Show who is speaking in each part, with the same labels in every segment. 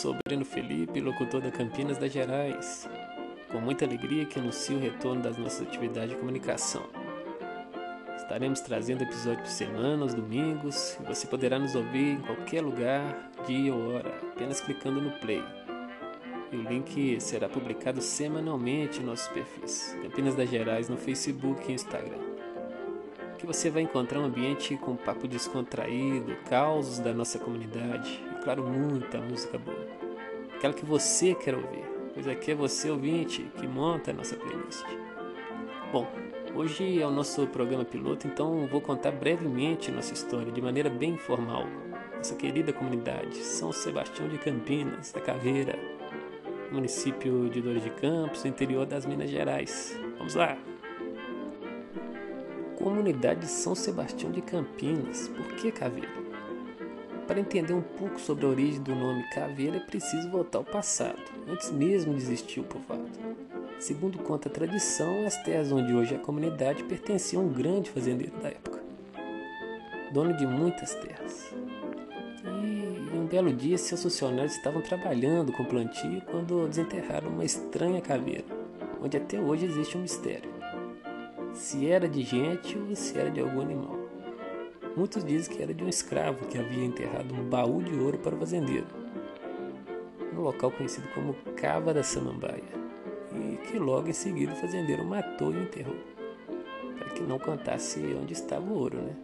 Speaker 1: sou Breno Felipe, locutor da Campinas das Gerais. Com muita alegria que anuncio o retorno das nossas atividades de comunicação. Estaremos trazendo episódios por semana, aos domingos, e você poderá nos ouvir em qualquer lugar, dia ou hora, apenas clicando no play. E o link será publicado semanalmente em nossos perfis, Campinas das Gerais, no Facebook e Instagram. Que você vai encontrar um ambiente com papo descontraído, causos da nossa comunidade e, claro, muita música boa. Aquela que você quer ouvir, pois aqui é você, ouvinte, que monta a nossa playlist. Bom, Hoje é o nosso programa piloto, então vou contar brevemente nossa história de maneira bem informal. Nossa querida comunidade São Sebastião de Campinas, da Caveira, município de Dores de Campos, interior das Minas Gerais. Vamos lá! Comunidade São Sebastião de Campinas, por que Caveira? Para entender um pouco sobre a origem do nome Caveira é preciso voltar ao passado, antes mesmo de existir o povoado. Segundo conta a tradição, as terras onde hoje é a comunidade pertenciam a um grande fazendeiro da época, dono de muitas terras. E um belo dia, seus funcionários estavam trabalhando com plantio quando desenterraram uma estranha caveira, onde até hoje existe um mistério: se era de gente ou se era de algum animal. Muitos dizem que era de um escravo que havia enterrado um baú de ouro para o fazendeiro, no local conhecido como Cava da Samambaia e que logo em seguida o fazendeiro matou e o enterrou, para que não contasse onde estava o ouro, né?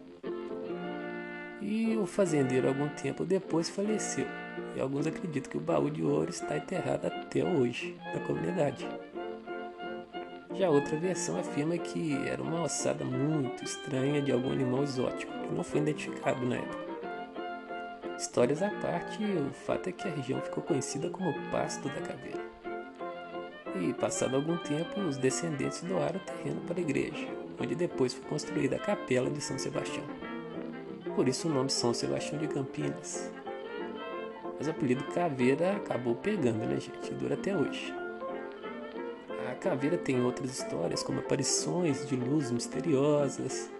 Speaker 1: E o fazendeiro, algum tempo depois, faleceu, e alguns acreditam que o baú de ouro está enterrado até hoje na comunidade. Já outra versão afirma que era uma ossada muito estranha de algum animal exótico, que não foi identificado na época. Histórias à parte, o fato é que a região ficou conhecida como Pasto da Caveira e, passado algum tempo, os descendentes doaram o terreno para a igreja, onde depois foi construída a capela de São Sebastião. Por isso o nome São Sebastião de Campinas. Mas o apelido Caveira acabou pegando, né, gente? E dura até hoje. A caveira tem outras histórias, como aparições de luzes misteriosas,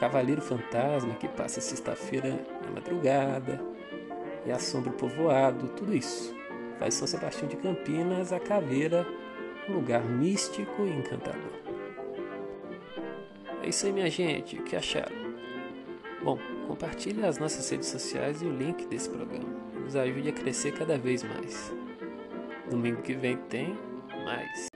Speaker 1: cavaleiro fantasma que passa sexta-feira na madrugada e assombra o povoado, tudo isso. Faz São Sebastião de Campinas a caveira um lugar místico e encantador. É isso aí, minha gente. O que acharam? Bom, compartilhe as nossas redes sociais e o link desse programa. Nos ajude a crescer cada vez mais. Domingo que vem tem mais.